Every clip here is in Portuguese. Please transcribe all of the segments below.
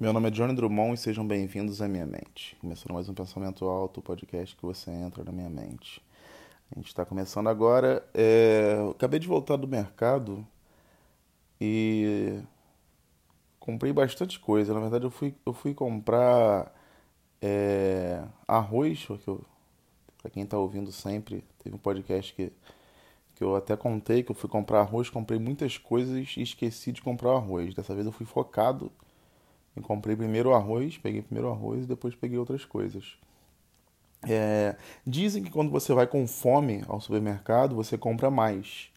Meu nome é Johnny Drummond e sejam bem-vindos à minha mente. Começando mais um Pensamento Alto, o podcast que você entra na minha mente. A gente está começando agora. É... Acabei de voltar do mercado e comprei bastante coisa. Na verdade, eu fui, eu fui comprar é... arroz, eu... para quem está ouvindo sempre, teve um podcast que, que eu até contei que eu fui comprar arroz, comprei muitas coisas e esqueci de comprar arroz. Dessa vez eu fui focado eu comprei primeiro o arroz, peguei primeiro o arroz e depois peguei outras coisas. É, dizem que quando você vai com fome ao supermercado, você compra mais.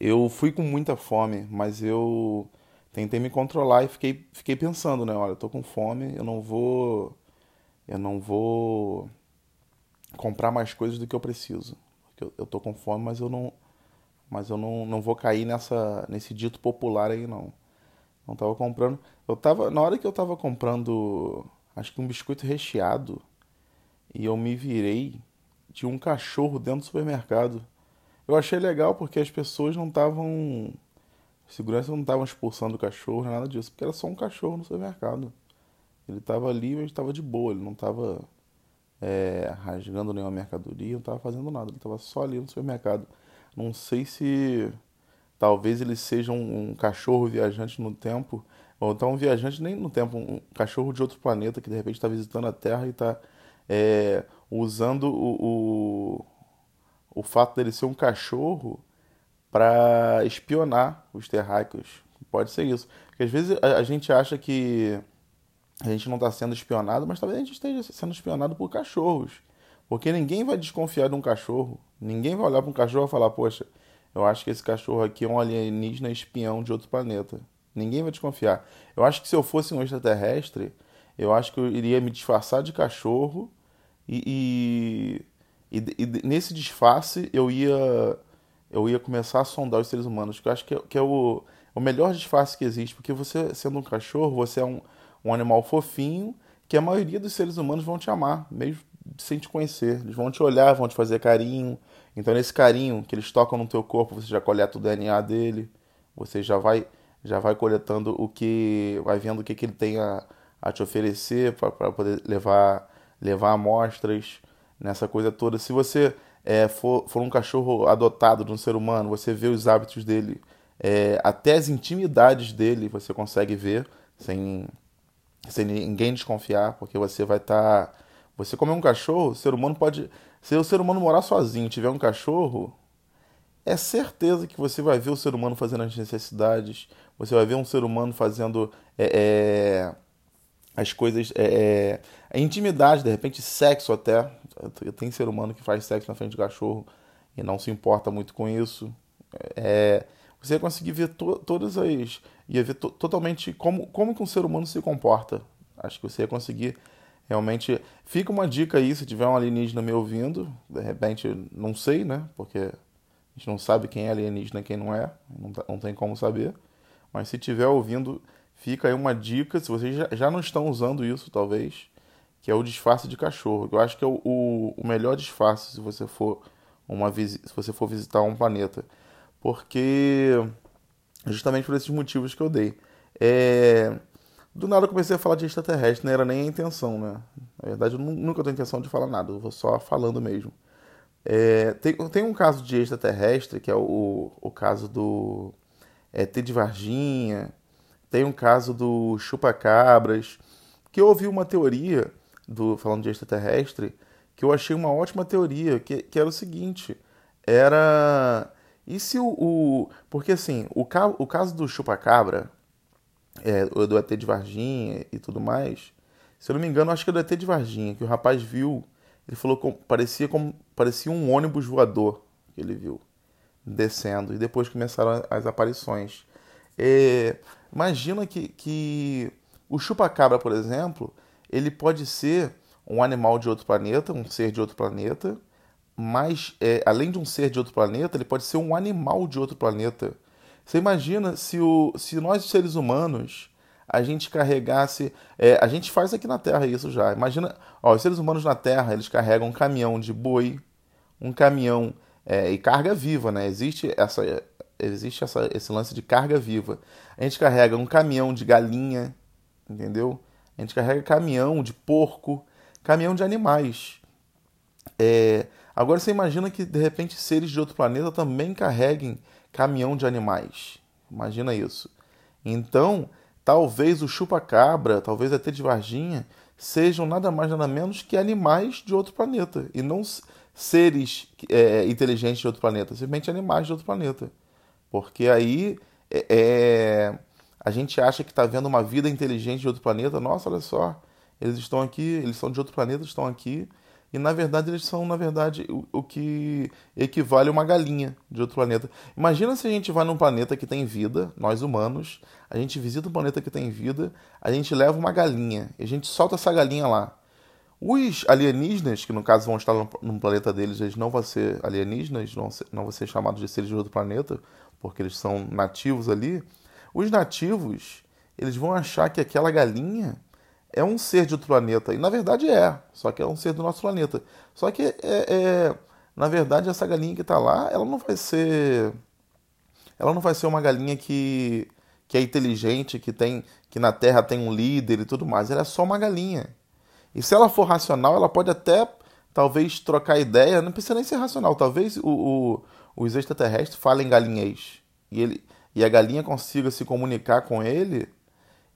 Eu fui com muita fome, mas eu tentei me controlar e fiquei, fiquei pensando, né? Olha, eu tô com fome, eu não vou. Eu não vou comprar mais coisas do que eu preciso. Eu, eu tô com fome, mas eu não. Mas eu não, não vou cair nessa, nesse dito popular aí, não. Não tava comprando. Eu tava. Na hora que eu tava comprando. Acho que um biscoito recheado. E eu me virei. Tinha um cachorro dentro do supermercado. Eu achei legal porque as pessoas não estavam. Segurança não estavam expulsando o cachorro, nada disso. Porque era só um cachorro no supermercado. Ele tava ali, mas estava de boa. Ele não tava é, rasgando nenhuma mercadoria, não tava fazendo nada. Ele tava só ali no supermercado. Não sei se Talvez ele seja um, um, cachorro viajante no tempo, ou então um viajante nem no tempo, um cachorro de outro planeta que de repente está visitando a Terra e está é, usando o, o, o fato dele ser um cachorro para espionar os terráqueos. Pode ser isso. Porque às vezes a, a gente acha que a gente não está sendo espionado, mas talvez a gente esteja sendo espionado por cachorros. Porque ninguém vai desconfiar de um cachorro. Ninguém vai olhar para um cachorro e falar, poxa, eu acho que esse cachorro aqui é um alienígena espião de outro planeta. Ninguém vai desconfiar. Eu acho que se eu fosse um extraterrestre, eu acho que eu iria me disfarçar de cachorro e, e, e, e nesse disfarce eu ia eu ia começar a sondar os seres humanos, que eu acho que é, que é o, o melhor disfarce que existe, porque você, sendo um cachorro, você é um, um animal fofinho que a maioria dos seres humanos vão te amar, mesmo sem te conhecer. Eles vão te olhar, vão te fazer carinho, então, nesse carinho que eles tocam no teu corpo, você já coleta o DNA dele, você já vai já vai coletando o que, vai vendo o que, que ele tem a, a te oferecer para poder levar levar amostras nessa coisa toda. Se você é, for, for um cachorro adotado de um ser humano, você vê os hábitos dele, é, até as intimidades dele você consegue ver sem, sem ninguém desconfiar, porque você vai estar. Tá, você comer um cachorro, o ser humano pode se o ser humano morar sozinho tiver um cachorro, é certeza que você vai ver o ser humano fazendo as necessidades, você vai ver um ser humano fazendo é, é, as coisas. É, é a intimidade, de repente, sexo até. Tem ser humano que faz sexo na frente do cachorro e não se importa muito com isso. É, você ia conseguir ver to, todas as. ia ver to, totalmente como, como que um ser humano se comporta. Acho que você ia conseguir Realmente, fica uma dica aí, se tiver um alienígena me ouvindo, de repente, não sei, né? Porque a gente não sabe quem é alienígena e quem não é, não, tá, não tem como saber. Mas se tiver ouvindo, fica aí uma dica, se vocês já, já não estão usando isso, talvez, que é o disfarce de cachorro. Eu acho que é o, o, o melhor disfarce se você for uma se você for visitar um planeta. Porque justamente por esses motivos que eu dei. É, do nada eu comecei a falar de extraterrestre, não era nem a intenção, né? Na verdade, eu nunca tenho intenção de falar nada, eu vou só falando mesmo. É, tem, tem um caso de extraterrestre, que é o, o caso do é, T de Varginha, tem um caso do Chupacabras, que eu ouvi uma teoria, do falando de extraterrestre, que eu achei uma ótima teoria, que, que era o seguinte, era... E se o... o porque assim, o, o caso do Chupacabra, é, do ET de Varginha e tudo mais. Se eu não me engano, acho que é do ET de Varginha, que o rapaz viu, ele falou que parecia como parecia um ônibus voador que ele viu descendo e depois começaram as aparições. É, imagina que, que o chupacabra, por exemplo, ele pode ser um animal de outro planeta, um ser de outro planeta, mas é, além de um ser de outro planeta, ele pode ser um animal de outro planeta. Você imagina se, o, se nós, seres humanos, a gente carregasse. É, a gente faz aqui na Terra isso já. Imagina, ó, os seres humanos na Terra eles carregam um caminhão de boi, um caminhão é, e carga viva, né? Existe essa, existe essa, esse lance de carga viva. A gente carrega um caminhão de galinha, entendeu? A gente carrega caminhão de porco, caminhão de animais. É... Agora você imagina que de repente seres de outro planeta também carreguem caminhão de animais. Imagina isso. Então, talvez o chupa-cabra, talvez a de Varginha, sejam nada mais nada menos que animais de outro planeta e não seres é, inteligentes de outro planeta, simplesmente animais de outro planeta. Porque aí é, é a gente acha que está vendo uma vida inteligente de outro planeta. Nossa, olha só, eles estão aqui, eles são de outro planeta, estão aqui. E na verdade eles são, na verdade, o, o que equivale a uma galinha de outro planeta. Imagina se a gente vai num planeta que tem vida, nós humanos, a gente visita um planeta que tem vida, a gente leva uma galinha e a gente solta essa galinha lá. Os alienígenas, que no caso vão estar no planeta deles, eles não vão ser alienígenas, não, não vão ser chamados de seres de outro planeta, porque eles são nativos ali. Os nativos, eles vão achar que aquela galinha é um ser de outro planeta. E na verdade é, só que é um ser do nosso planeta. Só que, é, é na verdade, essa galinha que está lá, ela não vai ser. Ela não vai ser uma galinha que, que é inteligente, que tem que na Terra tem um líder e tudo mais. Ela é só uma galinha. E se ela for racional, ela pode até, talvez, trocar ideia. Não precisa nem ser racional. Talvez o, o, os extraterrestres falem galinhês. E, ele, e a galinha consiga se comunicar com ele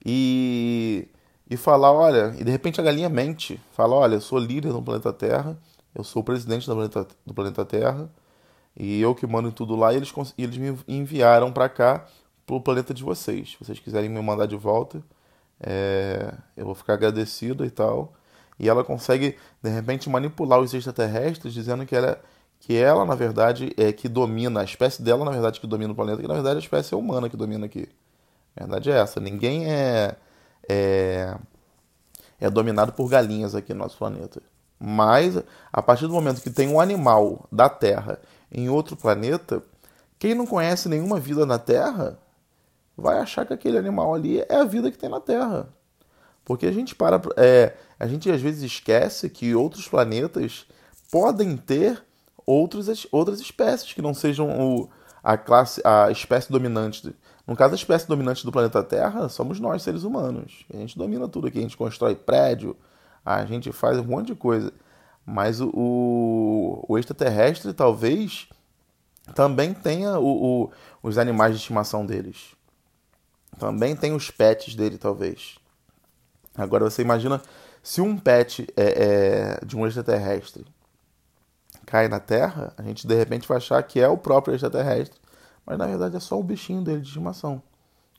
e, e falar: olha. E de repente a galinha mente. Fala: olha, eu sou líder do planeta Terra. Eu sou o presidente do planeta, do planeta Terra. E eu que mando tudo lá. E eles, eles me enviaram para cá, pro planeta de vocês. Se vocês quiserem me mandar de volta, é, eu vou ficar agradecido e tal e ela consegue de repente manipular os extraterrestres dizendo que ela que ela na verdade é que domina a espécie dela na verdade que domina o planeta que na verdade a espécie é humana que domina aqui a verdade é essa ninguém é é, é dominado por galinhas aqui no nosso planeta mas a partir do momento que tem um animal da Terra em outro planeta quem não conhece nenhuma vida na Terra vai achar que aquele animal ali é a vida que tem na Terra porque a gente para. É, a gente às vezes esquece que outros planetas podem ter outros, outras espécies que não sejam o, a classe, a espécie dominante. No caso, a espécie dominante do planeta Terra somos nós, seres humanos. A gente domina tudo aqui, a gente constrói prédio, a gente faz um monte de coisa. Mas o, o, o extraterrestre talvez também tenha o, o, os animais de estimação deles. Também tem os pets dele, talvez. Agora você imagina se um pet é, é, de um extraterrestre cai na Terra, a gente de repente vai achar que é o próprio extraterrestre, mas na verdade é só o bichinho dele de estimação,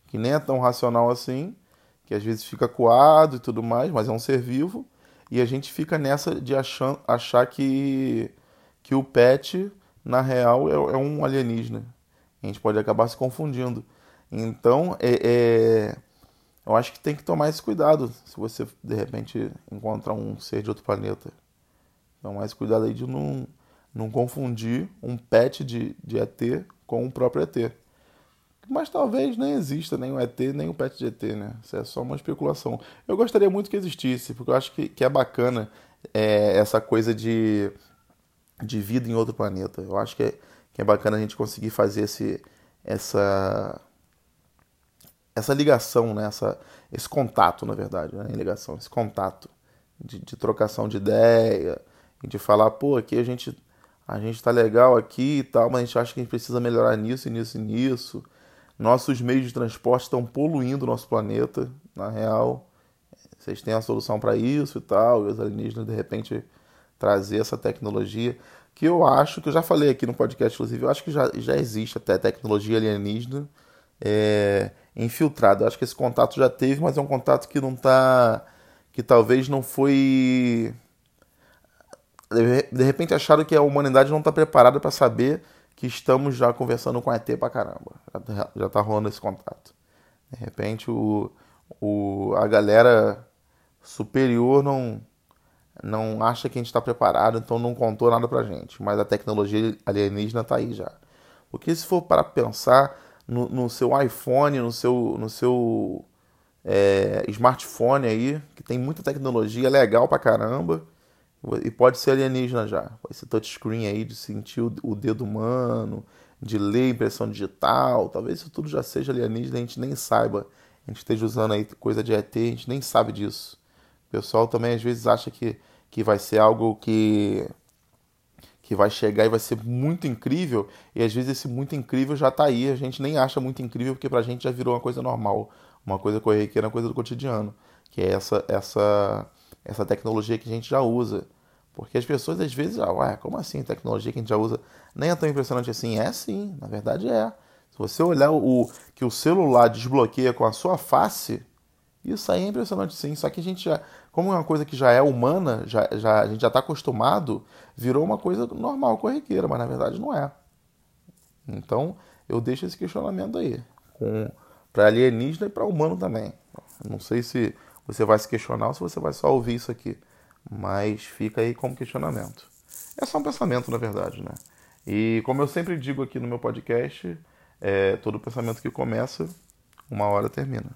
que nem é tão racional assim, que às vezes fica coado e tudo mais, mas é um ser vivo, e a gente fica nessa de achar, achar que, que o pet, na real, é, é um alienígena. A gente pode acabar se confundindo. Então, é, é eu acho que tem que tomar esse cuidado se você de repente encontrar um ser de outro planeta. Tomar esse cuidado aí de não, não confundir um pet de, de ET com o próprio ET. Mas talvez nem exista nem ET, nem o pet de ET, né? Isso é só uma especulação. Eu gostaria muito que existisse, porque eu acho que, que é bacana é, essa coisa de, de vida em outro planeta. Eu acho que é, que é bacana a gente conseguir fazer esse, essa essa ligação, né? essa, esse contato, na verdade, né? ligação, esse contato de, de, trocação de ideia, de falar, pô, aqui a gente a gente tá legal aqui e tal, mas a gente acha que a gente precisa melhorar nisso e nisso e nisso. Nossos meios de transporte estão poluindo o nosso planeta, na real. Vocês têm a solução para isso e tal, e os alienígenas de repente trazer essa tecnologia que eu acho, que eu já falei aqui no podcast, inclusive, eu acho que já, já existe até tecnologia alienígena. É, infiltrado. Eu acho que esse contato já teve, mas é um contato que não tá. que talvez não foi. De repente acharam que a humanidade não está preparada para saber que estamos já conversando com ET pra caramba. Já, já tá rolando esse contato. De repente o, o, a galera superior não, não acha que a gente está preparado, então não contou nada pra gente. Mas a tecnologia alienígena tá aí já. Porque se for para pensar, no, no seu iPhone, no seu, no seu é, smartphone aí, que tem muita tecnologia legal pra caramba. E pode ser alienígena já. Esse touchscreen aí de sentir o, dedo humano, de ler impressão digital. Talvez isso tudo já seja alienígena a gente nem saiba. a gente esteja usando aí coisa de ET, a gente nem sabe disso. O pessoal também às vezes acha que, que vai ser algo que que vai chegar e vai ser muito incrível, e às vezes esse muito incrível já está aí, a gente nem acha muito incrível porque pra gente já virou uma coisa normal, uma coisa corriqueira, uma coisa do cotidiano, que é essa essa essa tecnologia que a gente já usa. Porque as pessoas às vezes, ah, ué, como assim tecnologia que a gente já usa nem é tão impressionante assim? É sim, na verdade é. Se você olhar o que o celular desbloqueia com a sua face, isso aí é impressionante sim. Só que a gente já, como é uma coisa que já é humana, já, já, a gente já está acostumado, virou uma coisa normal, corriqueira, mas na verdade não é. Então eu deixo esse questionamento aí, para alienígena e para humano também. Não sei se você vai se questionar ou se você vai só ouvir isso aqui, mas fica aí como questionamento. É só um pensamento, na verdade, né? E como eu sempre digo aqui no meu podcast, é, todo pensamento que começa, uma hora termina.